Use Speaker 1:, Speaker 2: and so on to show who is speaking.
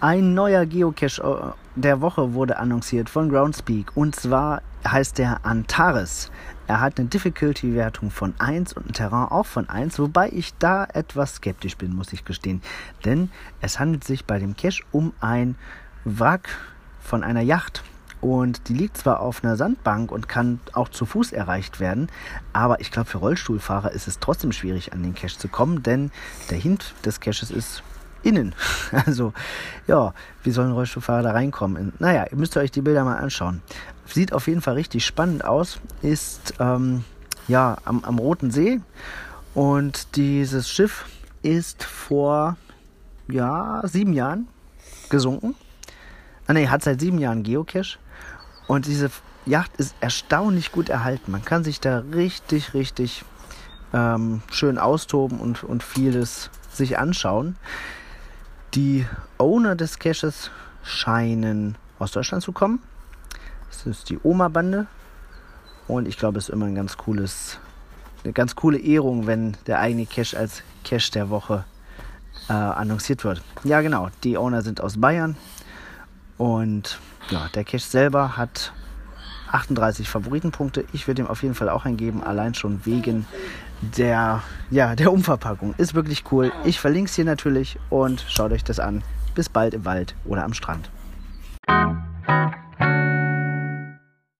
Speaker 1: Ein neuer Geocache äh, der Woche wurde annonciert von Groundspeak und zwar heißt der Antares. Er hat eine Difficulty-Wertung von 1 und ein Terrain auch von 1, wobei ich da etwas skeptisch bin, muss ich gestehen. Denn es handelt sich bei dem Cache um ein Wrack von einer Yacht. Und die liegt zwar auf einer Sandbank und kann auch zu Fuß erreicht werden, aber ich glaube, für Rollstuhlfahrer ist es trotzdem schwierig, an den Cache zu kommen, denn der Hint des Caches ist innen. Also, ja, wie sollen Rollstuhlfahrer da reinkommen? Naja, ihr müsst euch die Bilder mal anschauen. Sieht auf jeden Fall richtig spannend aus. Ist, ähm, ja, am, am Roten See. Und dieses Schiff ist vor, ja, sieben Jahren gesunken. Ah, nee, hat seit sieben Jahren Geocache. Und diese Yacht ist erstaunlich gut erhalten. Man kann sich da richtig, richtig ähm, schön austoben und, und vieles sich anschauen. Die Owner des Caches scheinen aus Deutschland zu kommen. Das ist die Oma-Bande. Und ich glaube, es ist immer ein ganz cooles, eine ganz coole Ehrung, wenn der eigene Cache als Cache der Woche äh, annonciert wird. Ja, genau. Die Owner sind aus Bayern. Und ja, der Cache selber hat 38 Favoritenpunkte. Ich würde ihm auf jeden Fall auch eingeben, allein schon wegen der, ja, der Umverpackung. Ist wirklich cool. Ich verlinke es hier natürlich und schaut euch das an. Bis bald im Wald oder am Strand.